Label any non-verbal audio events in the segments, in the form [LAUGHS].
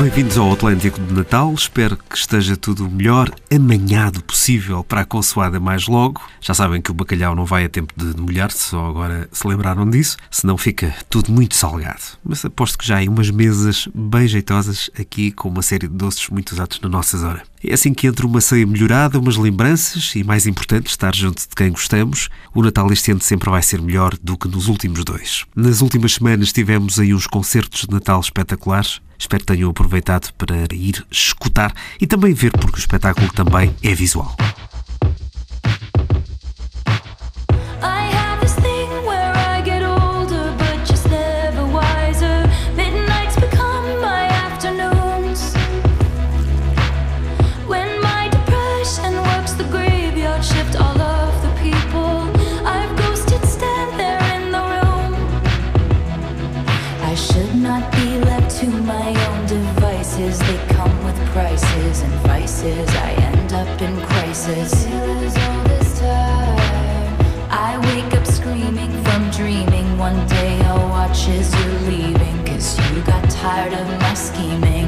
Bem-vindos ao Atlântico de Natal. Espero que esteja tudo o melhor amanhado possível para a consoada mais logo. Já sabem que o bacalhau não vai a tempo de molhar-se, só agora se lembraram disso, senão fica tudo muito salgado. Mas aposto que já há umas mesas bem jeitosas aqui com uma série de doces muito usados na nossa zona. É assim que entre uma ceia melhorada, umas lembranças e, mais importante, estar junto de quem gostamos, o Natal este ano sempre vai ser melhor do que nos últimos dois. Nas últimas semanas tivemos aí uns concertos de Natal espetaculares. Espero que tenham aproveitado para ir escutar e também ver, porque o espetáculo também é visual. my scheming.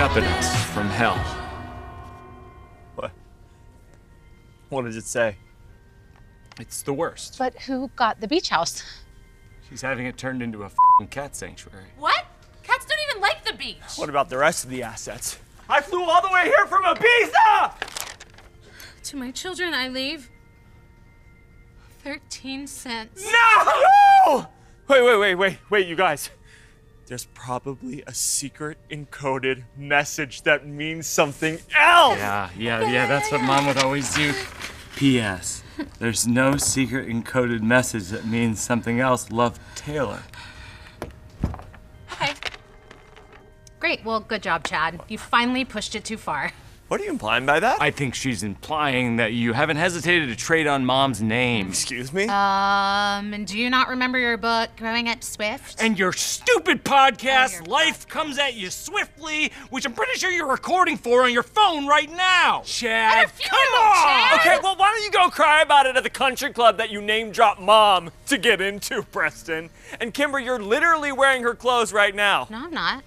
Up at us from hell. What? What does it say? It's the worst. But who got the beach house? She's having it turned into a fing cat sanctuary. What? Cats don't even like the beach. What about the rest of the assets? I flew all the way here from Ibiza! To my children, I leave 13 cents. No! Wait, wait, wait, wait, wait, you guys there's probably a secret encoded message that means something else. Yeah, yeah, yeah, that's what mom would always do. P.S. There's no secret encoded message that means something else. Love Taylor. Okay. Great. Well, good job, Chad. You finally pushed it too far. What are you implying by that? I think she's implying that you haven't hesitated to trade on mom's name. Excuse me? Um, and do you not remember your book, Growing Up Swift? And your stupid podcast, oh, Life Comes at You Swiftly, which I'm pretty sure you're recording for on your phone right now. Chad, come on! Chad. Okay, well, why don't you go cry about it at the country club that you name drop mom to get into, Preston? And Kimber, you're literally wearing her clothes right now. No, I'm not.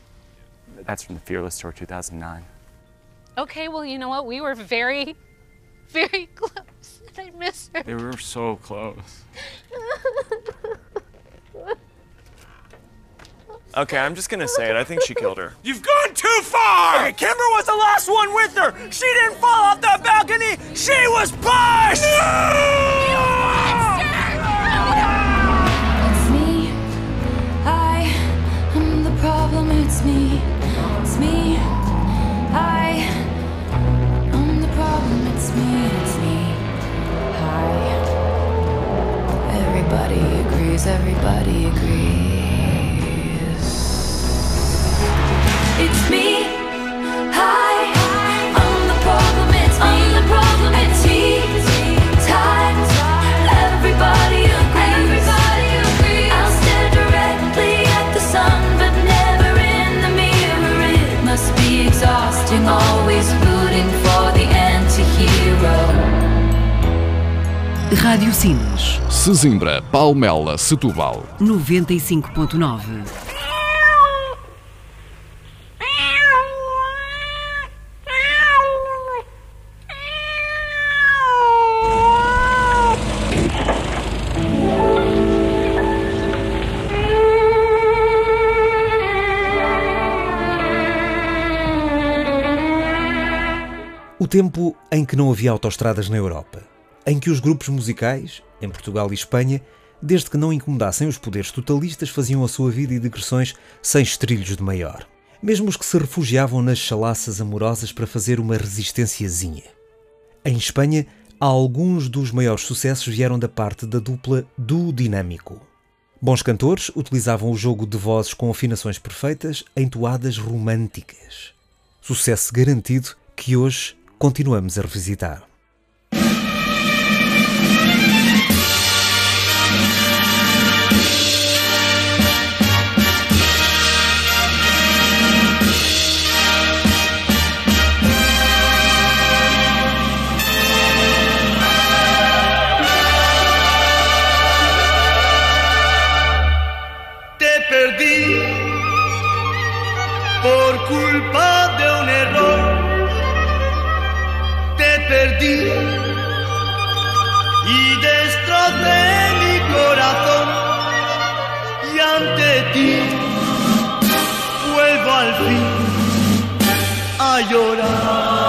That's from the Fearless Tour 2009. Okay, well, you know what? We were very, [LAUGHS] very close. [LAUGHS] I miss her. They were so close. [LAUGHS] Okay, I'm just gonna say it. I think she killed her. You've gone too far! Okay, Kimber was the last one with her! She didn't fall off the balcony! She was pushed! No! Everybody agrees, everybody agrees. Rádio Sinas, Sesimbra, Palmela, Setúbal. 95.9. O tempo em que não havia autoestradas na Europa, em que os grupos musicais, em Portugal e Espanha, desde que não incomodassem os poderes totalistas, faziam a sua vida e digressões sem estrilhos de maior. Mesmo os que se refugiavam nas chalaças amorosas para fazer uma resistênciazinha. Em Espanha, alguns dos maiores sucessos vieram da parte da dupla do Dinâmico. Bons cantores utilizavam o jogo de vozes com afinações perfeitas em toadas românticas. Sucesso garantido que hoje continuamos a revisitar. Al fin a llorar.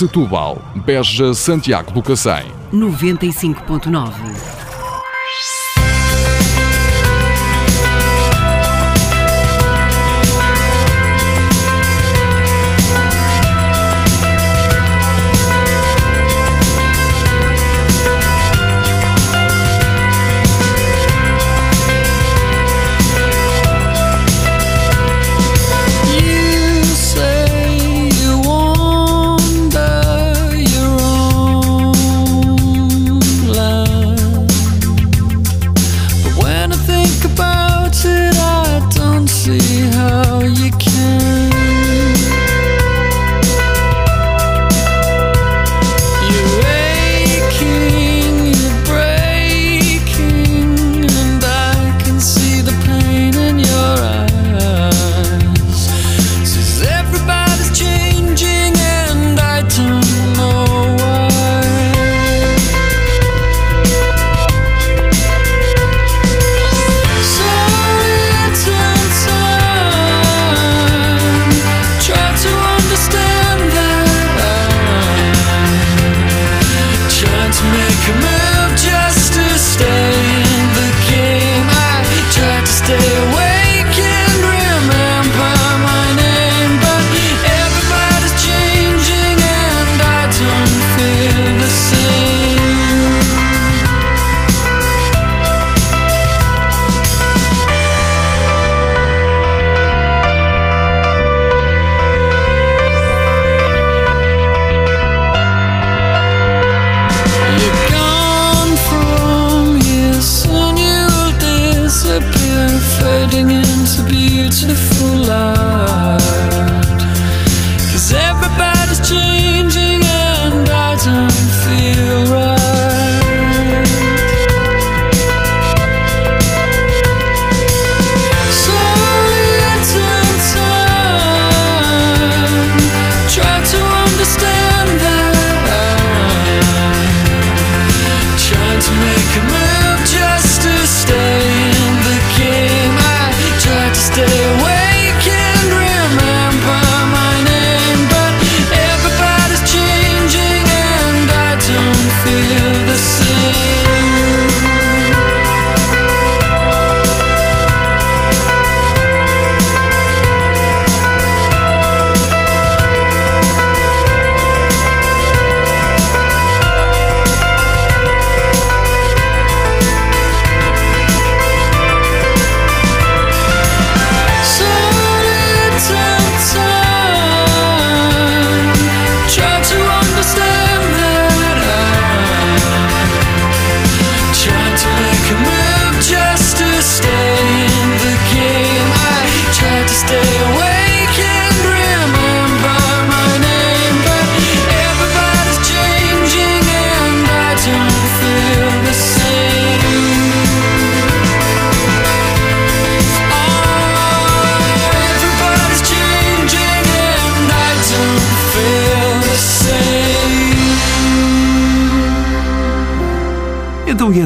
Setúbal, Beja, Santiago do Cacém. 95.9.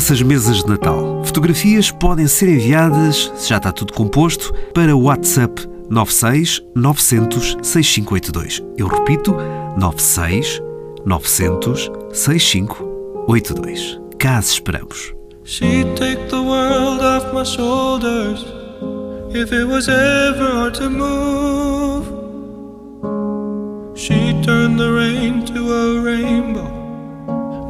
Então, e essas mesas de Natal? Fotografias podem ser enviadas, se já está tudo composto, para o WhatsApp 96 900 6582. Eu repito, 96 900 6582. Cá as esperamos. She'd take the world off my shoulders if it was ever hard to move. She'd turn the rain to a rainbow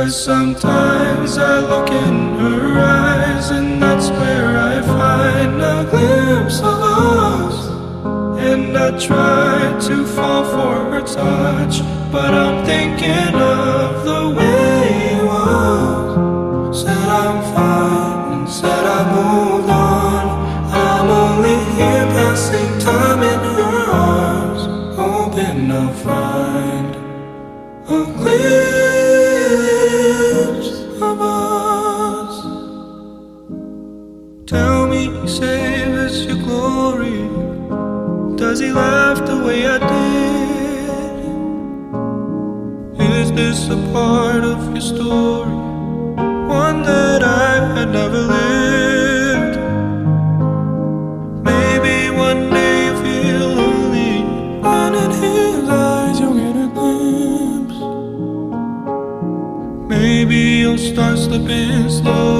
Cause sometimes I look in her eyes, and that's where I find a glimpse of us. And I try to fall for her touch, but I'm thinking of the way it was. Said I'm fine and said I moved on. I'm only here passing time in her arms, hoping I'll find a glimpse your story? One that I had never lived. Maybe one day you feel lonely, and in his eyes you'll get a glimpse. Maybe you'll start slipping slowly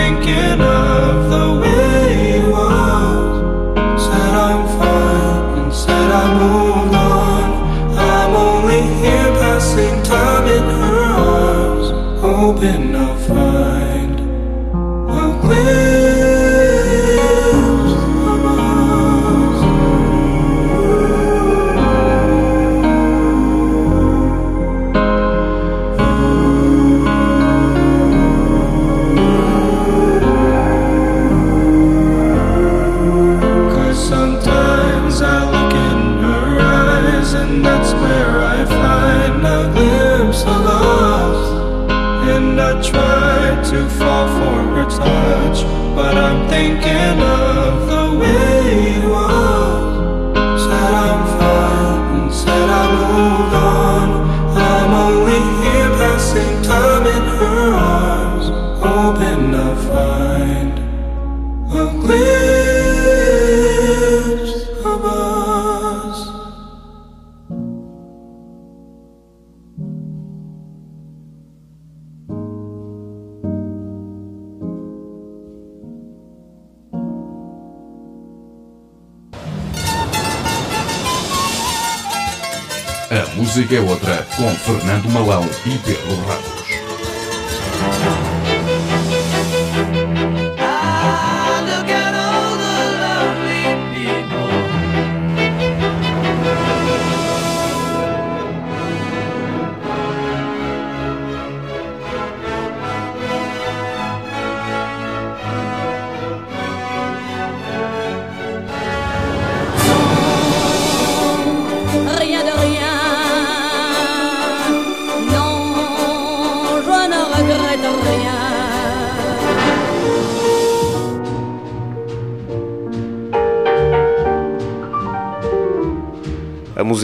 A música é outra com Fernando Malão e Pedro Ramos.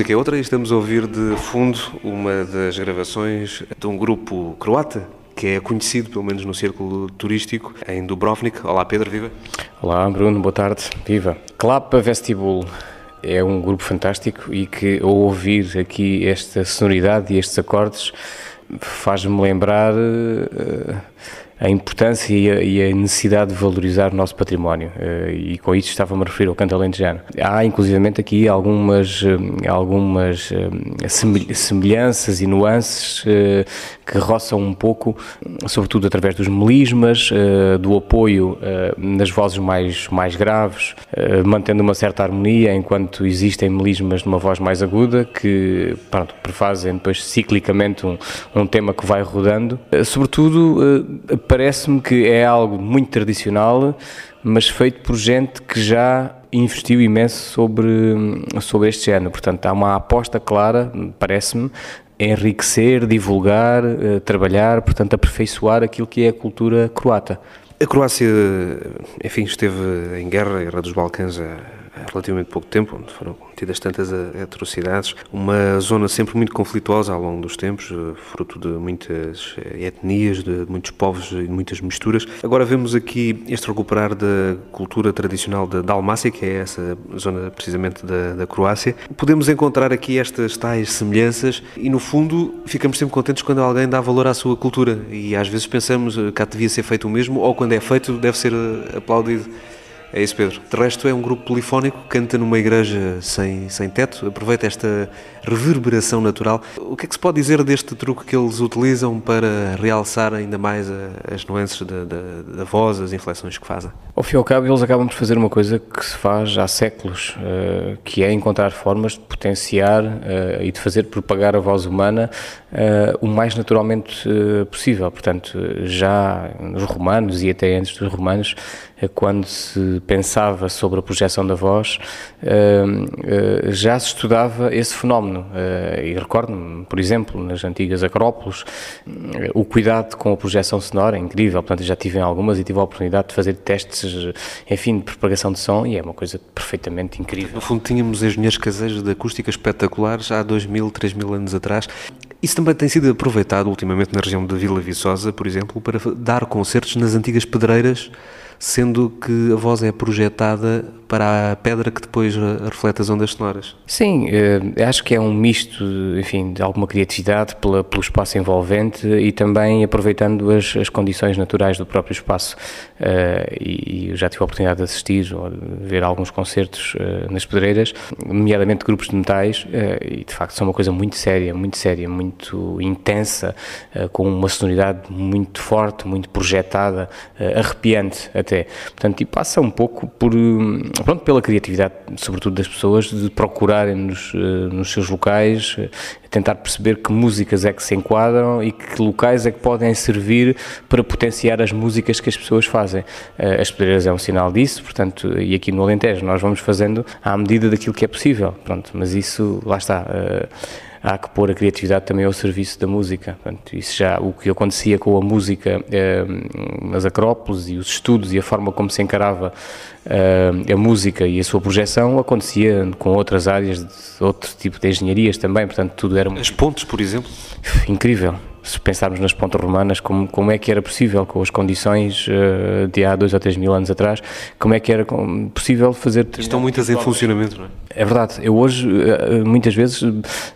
Música é outra e estamos a ouvir de fundo uma das gravações de um grupo croata que é conhecido, pelo menos no círculo turístico, em Dubrovnik. Olá Pedro, viva! Olá Bruno, boa tarde, viva! Clapa Vestibule é um grupo fantástico e que ao ouvir aqui esta sonoridade e estes acordes faz-me lembrar eh, a importância e a, e a necessidade de valorizar o nosso património eh, e com isso estava-me a referir ao canto alentejano. Há inclusivamente aqui algumas, eh, algumas eh, semel- semelhanças e nuances que roçam um pouco, sobretudo através dos melismas, do apoio nas vozes mais, mais graves, mantendo uma certa harmonia enquanto existem melismas numa voz mais aguda que pronto, prefazem depois ciclicamente um, um tema que vai rodando. Sobretudo, parece-me que é algo muito tradicional, mas feito por gente que já investiu imenso sobre, sobre este género. Portanto, há uma aposta clara, parece-me, enriquecer, divulgar, eh, trabalhar, portanto, aperfeiçoar aquilo que é a cultura croata. A Croácia, enfim, esteve em guerra, a Guerra dos Balcãs, relativamente pouco tempo, onde foram cometidas tantas atrocidades. Uma zona sempre muito conflituosa ao longo dos tempos, eh, fruto de muitas eh, etnias, de muitos povos e de muitas misturas. Agora vemos aqui este recuperar da cultura tradicional da Dalmácia, que é essa zona precisamente da, da Croácia. Podemos encontrar aqui estas tais semelhanças e, no fundo, ficamos sempre contentes quando alguém dá valor à sua cultura e às vezes pensamos eh, cá devia ser feito o mesmo ou quando é feito deve ser eh, aplaudido. É isso, Pedro. De resto, é um grupo polifónico que canta numa igreja sem, sem teto, aproveita esta reverberação natural. O que é que se pode dizer deste truque que eles utilizam para realçar ainda mais a- as nuances da, da, da voz, as inflexões que fazem? Ao fim e ao cabo, eles acabam por fazer uma coisa que se faz há séculos, eh, que é encontrar formas de potenciar eh, e de fazer propagar a voz humana eh, o mais naturalmente possível. Portanto, já nos romanos e até antes dos romanos, quando se pensava sobre a projeção da voz, eh, eh, já se estudava esse fenómeno. Eh, E recordo-me, por exemplo, nas antigas acrópolis, eh, o cuidado com a projeção sonora é incrível. Portanto, já tive em algumas e tive a oportunidade de fazer testes, enfim, de propagação de som e é uma coisa perfeitamente incrível. No fundo, tínhamos engenheiros caseiros de acústica espetaculares há 2.000, 3.000 anos atrás. Isso também tem sido aproveitado ultimamente na região de Vila Viçosa, por exemplo, para dar concertos nas antigas pedreiras, sendo que a voz é projetada para a pedra que depois reflete as ondas sonoras. Sim, eh, acho que é um misto, enfim, de alguma criatividade pela, pelo espaço envolvente e também aproveitando as, as condições naturais do próprio espaço. Eh, e, eu já tive a oportunidade de assistir ou ver alguns concertos eh, nas pedreiras, nomeadamente grupos de metais, e de facto são uma coisa muito séria, muito séria, muito intensa, com uma sonoridade muito forte, muito projetada, arrepiante até. Portanto, e passa um pouco por, hum, pronto, pela criatividade, sobretudo das pessoas, de procurarem nos, eh, nos seus locais, eh, tentar perceber que músicas é que se enquadram e que locais é que podem servir para potenciar as músicas que as pessoas fazem. Eh, As pedreiras é um sinal disso, portanto, e aqui no Alentejo nós vamos fazendo à medida daquilo que é possível, pronto, mas isso, lá está. Eh, há que pôr a criatividade também ao serviço da música. Portanto, isso já, o que acontecia com a música eh, nas acrópolis e os estudos e a forma como se encarava eh, a música e a sua projeção acontecia com outras áreas, de outro tipo de engenharias também, portanto tudo era... As pontes, por exemplo? Incrível se pensarmos nas pontes romanas, como, como é que era possível, com as condições uh, de há dois ou três mil anos atrás, como é que era possível fazer... Estão muitas em funcionamento, não é? É verdade. Eu hoje, uh, muitas vezes,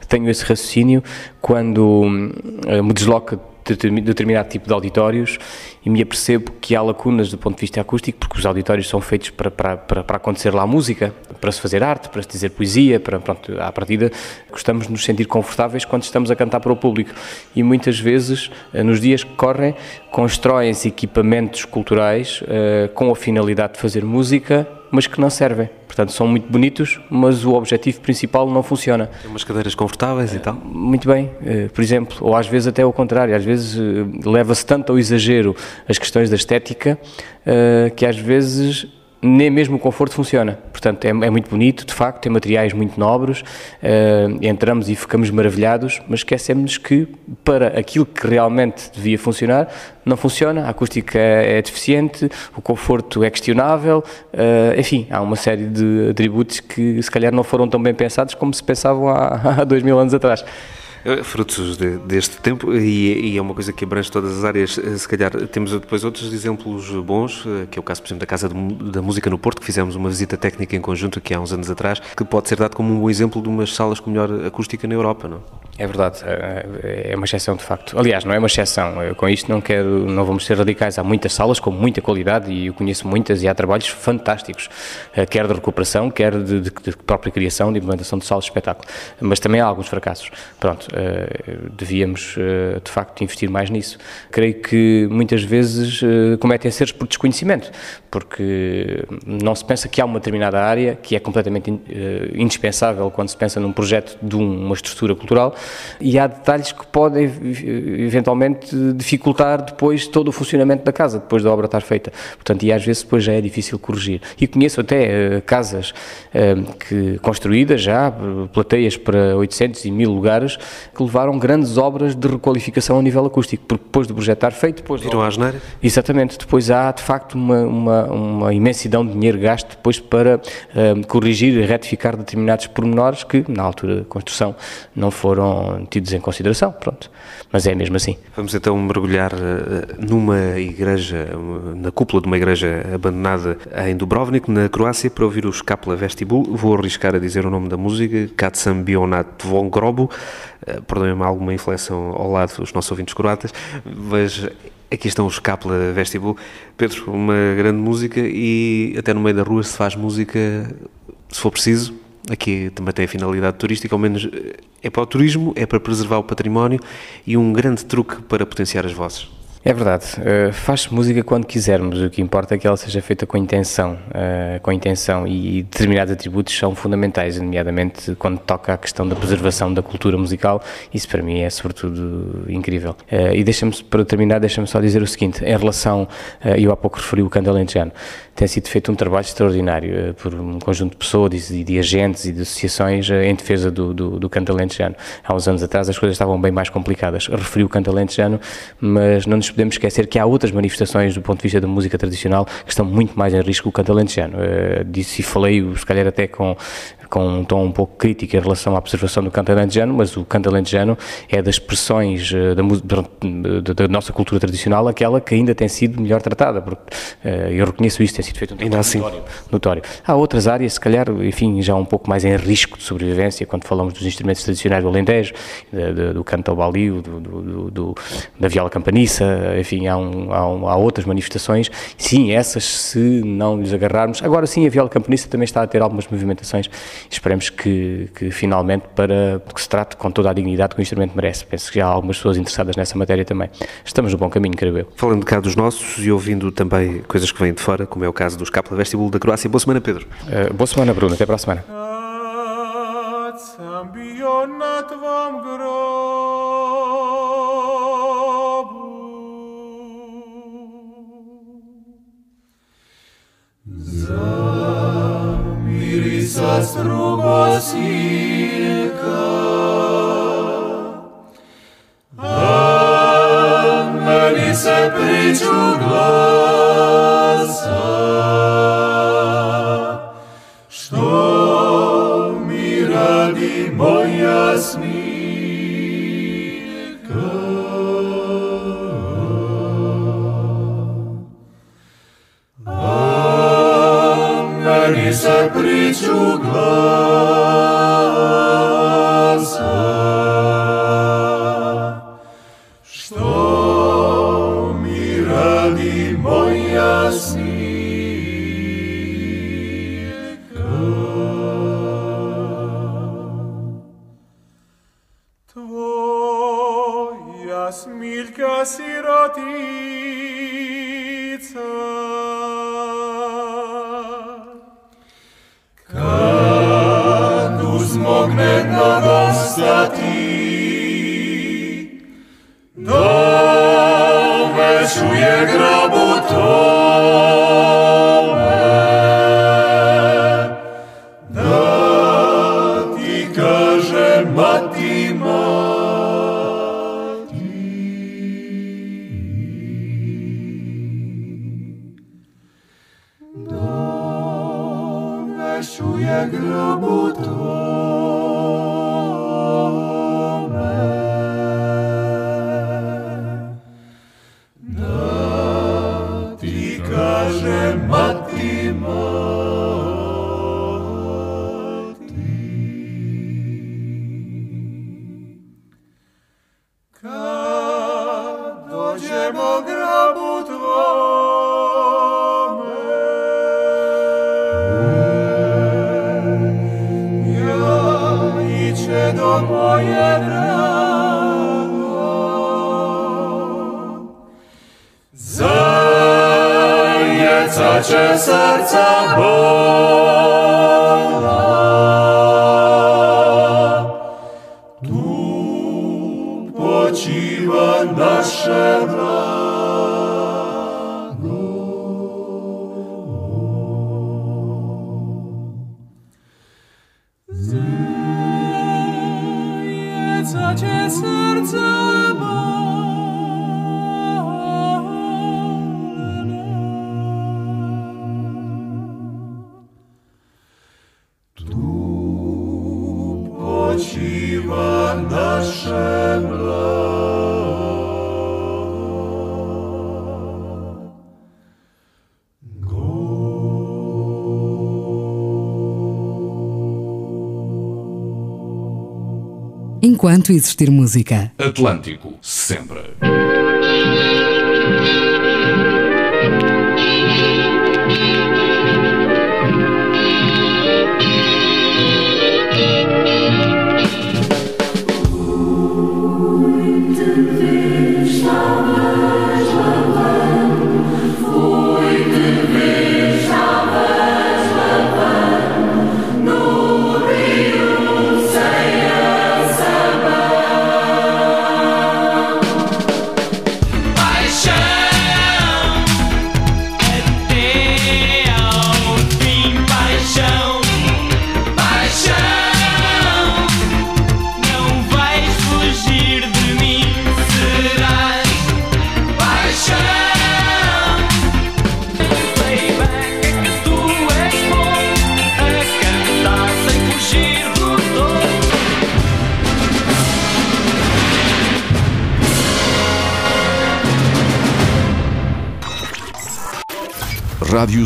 tenho esse raciocínio quando uh, me desloco de determinado tipo de auditórios e me apercebo que há lacunas do ponto de vista acústico, porque os auditórios são feitos para, para, para, para acontecer lá música, para se fazer arte, para se dizer poesia, para, pronto, à partida gostamos de nos sentir confortáveis quando estamos a cantar para o público. E muitas vezes, eh, nos dias que correm, constroem-se equipamentos culturais uh, com a finalidade de fazer música, mas que não servem. Portanto, são muito bonitos, mas o objetivo principal não funciona. Tem umas cadeiras confortáveis e tal? Muito bem, eh, por exemplo, ou às vezes até o contrário, às vezes leva-se tanto ao exagero as questões da estética que às vezes nem mesmo o conforto funciona. Portanto, é, é, muito bonito, de facto, tem materiais muito nobres, uh, entramos e ficamos maravilhados, mas esquecemos que para aquilo que realmente devia funcionar, não funciona, a acústica é, é deficiente, o conforto é questionável, uh, enfim, há uma série de atributos que se calhar não foram tão bem pensados como se pensavam há, [LAUGHS] há dois mil anos atrás. Eh, frutos de, deste tempo e, e, é uma coisa que abrange todas as áreas. Eh, se calhar temos depois outros exemplos bons, eh, que é o caso, por exemplo, da Casa de, da Música no Porto, que fizemos uma visita técnica em conjunto aqui há uns anos atrás, que pode ser dado como um bom exemplo de umas salas com melhor acústica na Europa, não? É verdade, é uma exceção de facto. Aliás, não é uma exceção. Eu, com isto não quero, não vamos ser radicais. Há muitas salas com muita qualidade e eu conheço muitas e há trabalhos fantásticos, quer de recuperação, quer de, de, de própria criação, de implementação de salas de espetáculo. Mas também há alguns fracassos. Pronto, devíamos eh, de facto investir mais nisso. Creio que muitas vezes eh, cometem seres por desconhecimento, porque não se pensa que há uma determinada área que é completamente indispensável quando se pensa num projeto de uma estrutura cultural e há detalhes que podem eventualmente dificultar depois todo o funcionamento da casa, depois da obra estar feita. Portanto, e às vezes depois já é difícil corrigir. E conheço até casas que construídas já, plateias para 800 e 1000 lugares, que levaram grandes obras de requalificação a nível acústico, porque depois do projeto estar feito, depois... Viram a asneira? Exatamente, depois há de facto uma, uma, uma imensidão de dinheiro gasto depois para uh, corrigir e retificar determinados pormenores que, na altura da construção, não foram tidos em consideração, pronto. Mas é mesmo assim. Vamos então mergulhar uh, numa igreja, na cúpula de uma igreja abandonada em Dubrovnik, na Croácia, para ouvir os Kapla Vestibul. Vou arriscar a dizer o nome da música, Katsam Bionat von Grobo. Uh, Perdoem-me alguma inflexão ao lado dos nossos ouvintes croatas, mas aqui estão os Kapla Vestibul. Pedro, uma grande música e até no meio da rua se faz música, se for preciso, aqui também tem a finalidade turística, ao menos é para o turismo, é para preservar o património e um grande truque para potenciar as vozes. É verdade, uh, faz-se música quando quisermos, o que importa é que ela seja feita com intenção, uh, com intenção. E determinados atributos são fundamentais, nomeadamente quando toca a questão da preservação da cultura musical, isso para mim é sobretudo incrível. Uh, e deixa-me, para terminar, deixa-me só dizer o seguinte, em relação, eu há pouco referi o canto alentejano, tem sido feito um trabalho extraordinário por um conjunto de pessoas e de agentes e de associações em defesa do, do, do canto alentejano. Há uns anos atrás as coisas estavam bem mais complicadas, referi o canto alentejano, mas não nos podemos esquecer que há outras manifestações do ponto de vista da música tradicional que estão muito mais em risco que o canto alentejano. Uh, disse e falei, se calhar até com, com um tom um pouco crítico em relação à preservação do canto alentejano, mas o canto alentejano é das expressões uh, da, da, nossa cultura tradicional aquela que ainda tem sido melhor tratada, porque eu reconheço isso, tem sido feito um trabalho assim. notório, notório. Há outras áreas, se calhar, enfim, já um pouco mais em risco de sobrevivência, quando falamos dos instrumentos tradicionais do Alentejo, do canto ao balio, do, do, do, da viola campaniça, enfim, há, um, há, um, há, outras manifestações. Sim, essas, se não lhes agarrarmos. Agora sim, a viola campanista também está a ter algumas movimentações. Esperemos que, que finalmente, para que se trate com toda a dignidade que o instrumento merece. Penso que já há algumas pessoas interessadas nessa matéria também. Estamos no bom caminho, creio eu. Falando cá dos nossos e ouvindo também coisas que vêm de fora, como é o caso dos Capela Vestíbulo da Croácia. Boa semana, Pedro. Uh, boa semana, Bruno. Até para a semana. Ангели се причугла, Что мне ради мой ясника. Анариса притю глаза, что mi radim, moj jasni. do moje brago. Zanieca cię serca bola, Enquanto existir música. Atlântico, sempre.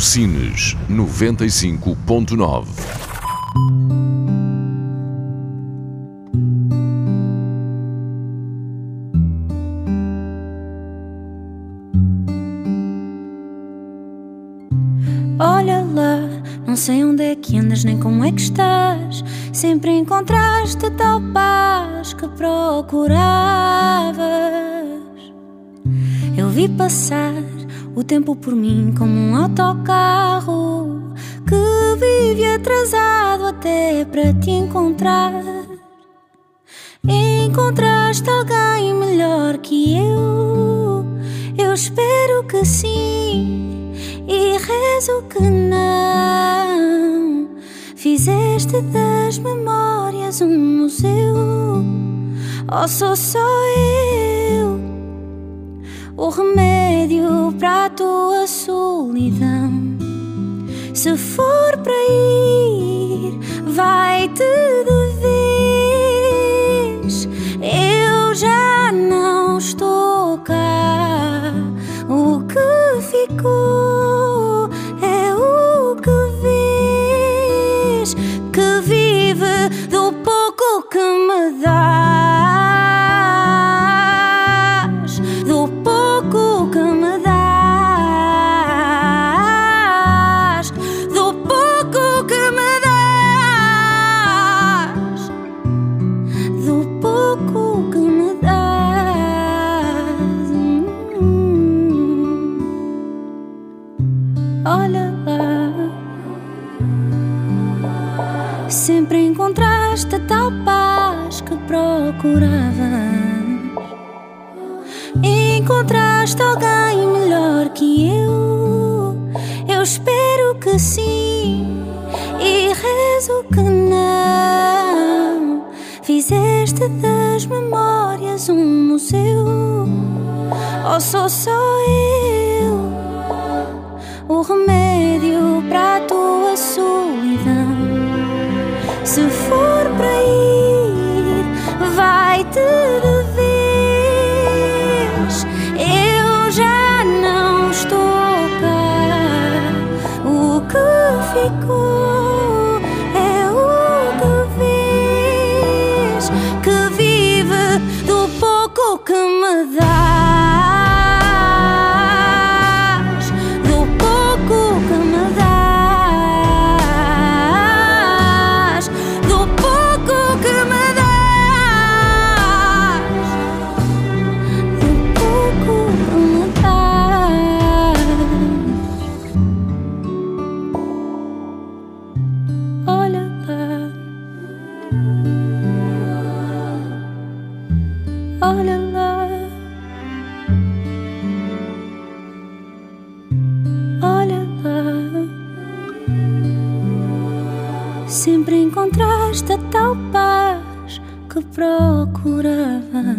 Sines 95.9. Olha lá, não sei onde é que andas nem como é que estás. Sempre encontraste tal paz que procuravas. Eu vi passar o tempo por mim espero que sim e rezo que não. Fizeste das memórias um museu, ou sou só eu? o remédio para a tua solidão. Se for para ir, vai-te de vez. Sim e rezo que não. Fizeste das memórias um museu. Ou sou só eu o remédio para a tua solidão? Se for para ir, procuravas.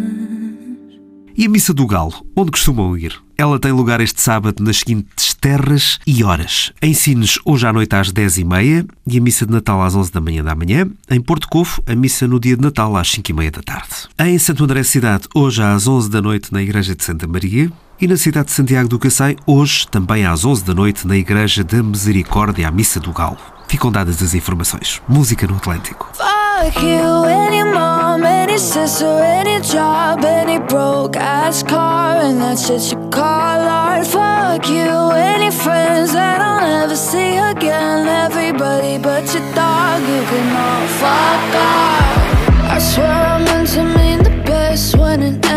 E a Missa do Galo, onde costumam ir? Ela tem lugar este sábado nas seguintes terras e horas. Em Sines, hoje à noite às 10h30 e a Missa de Natal às 11 da manhã da manhã. Em Porto Covo, a Missa no dia de Natal às 5h30 da tarde. Em Santo André Cidade, hoje às 11 da noite na Igreja de Santa Maria. E na cidade de Santiago do Cacém, hoje também às 11 da noite na Igreja da Misericórdia, a Missa do Galo. Ficam dadas as informações. Música no Atlântico. Fuck you, any mom, any sister, any job, any broke ass car, and that shit you call art. Fuck you, any friends that I'll never see again. Everybody but your dog, you can all fuck off. I swear I meant to mean the best when it ended.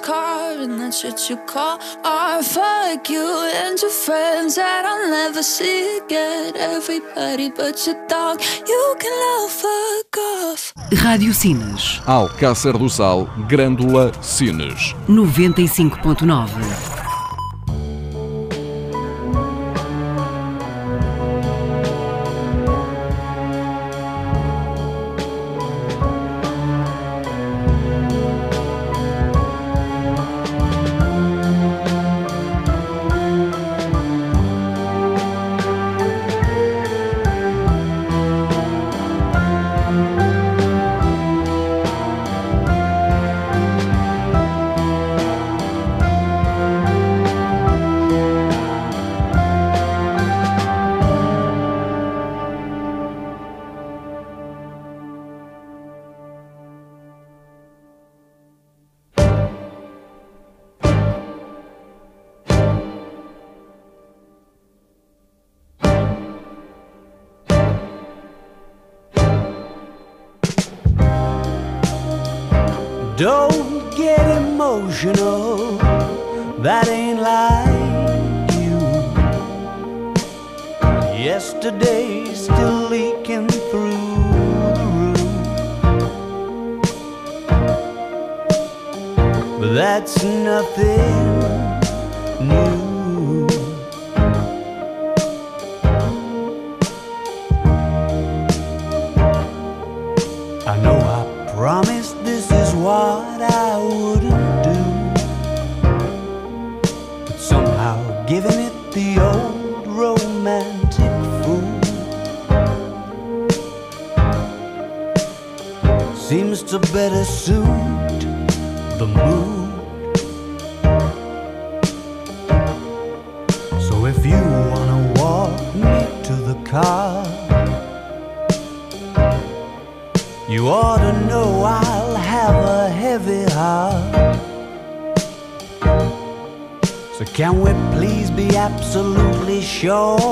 That's what you call art. Fuck you and your friends that I'll never see again. Everybody but your dog, you can love fuck off. Rádio Sinas. Alcácer do Sal, Grândola Sines. 95.9. Yesterday's still leaking through the roof. But that's nothing new. To better suit the mood. So if you wanna walk me to the car. You ought to know I'll have a heavy heart. So can we please be absolutely sure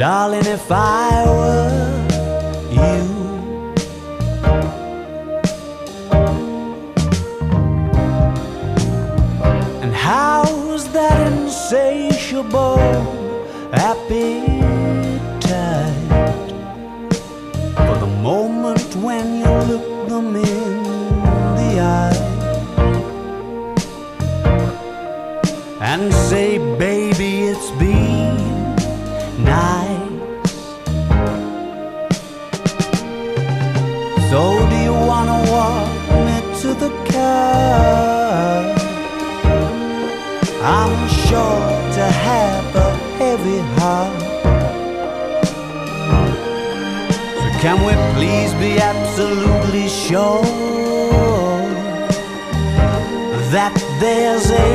Darling, if I were you, and how's that insatiable appetite for the moment when you look them in sure to have a heavy heart. So can we please be absolutely sure that there's a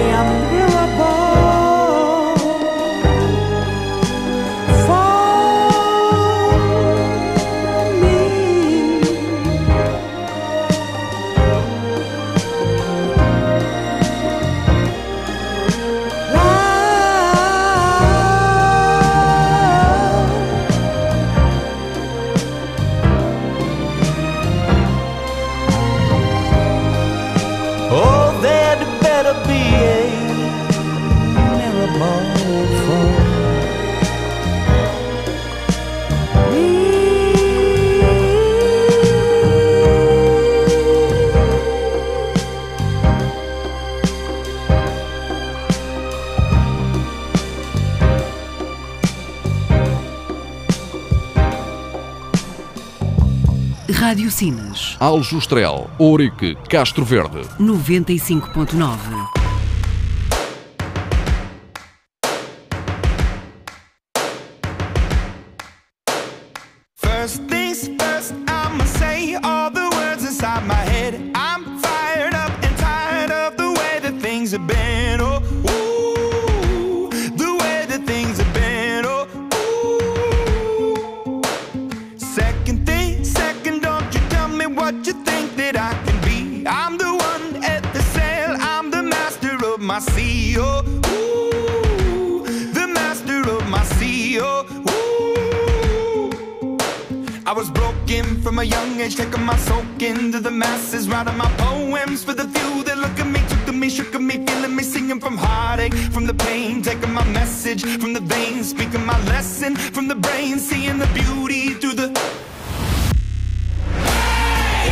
miracle Aljustrel, Ourique, Castro Verde. 95.9. from the brain, seeing the beauty through the... Hey,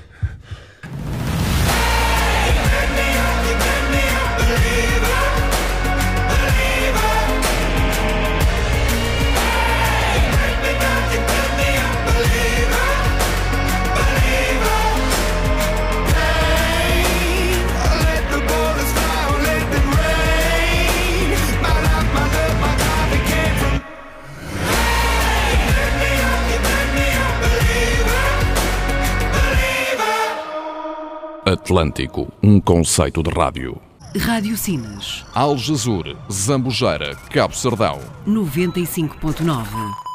Atlântico, um conceito de rádio. Rádio Sinas. Algezur, Zambujeira, Cabo Sardão. 95.9.